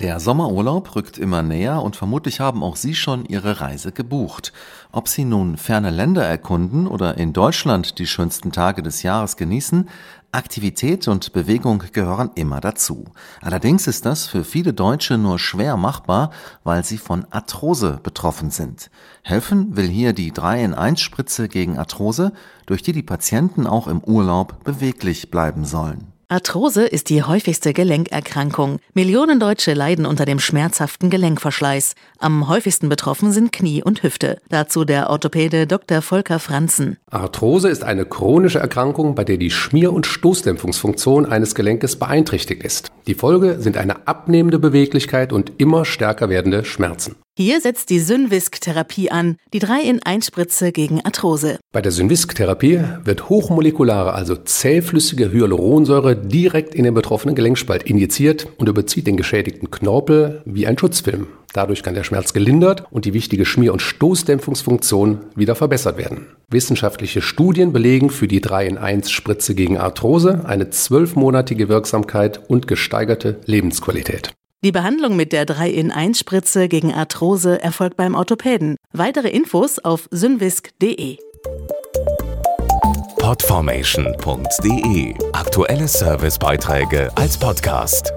Der Sommerurlaub rückt immer näher und vermutlich haben auch Sie schon Ihre Reise gebucht. Ob Sie nun ferne Länder erkunden oder in Deutschland die schönsten Tage des Jahres genießen, Aktivität und Bewegung gehören immer dazu. Allerdings ist das für viele Deutsche nur schwer machbar, weil sie von Arthrose betroffen sind. Helfen will hier die 3 in 1 Spritze gegen Arthrose, durch die die Patienten auch im Urlaub beweglich bleiben sollen. Arthrose ist die häufigste Gelenkerkrankung. Millionen Deutsche leiden unter dem schmerzhaften Gelenkverschleiß. Am häufigsten betroffen sind Knie und Hüfte. Dazu der Orthopäde Dr. Volker Franzen. Arthrose ist eine chronische Erkrankung, bei der die Schmier- und Stoßdämpfungsfunktion eines Gelenkes beeinträchtigt ist. Die Folge sind eine abnehmende Beweglichkeit und immer stärker werdende Schmerzen. Hier setzt die Synvisk-Therapie an, die 3-in-1-Spritze gegen Arthrose. Bei der Synvisk-Therapie wird hochmolekulare, also zähflüssige Hyaluronsäure direkt in den betroffenen Gelenkspalt injiziert und überzieht den geschädigten Knorpel wie ein Schutzfilm. Dadurch kann der Schmerz gelindert und die wichtige Schmier- und Stoßdämpfungsfunktion wieder verbessert werden. Wissenschaftliche Studien belegen für die 3-in-1-Spritze gegen Arthrose eine zwölfmonatige Wirksamkeit und gesteigerte Lebensqualität. Die Behandlung mit der 3-in-1-Spritze gegen Arthrose erfolgt beim Orthopäden. Weitere Infos auf synvisk.de. Podformation.de Aktuelle Servicebeiträge als Podcast.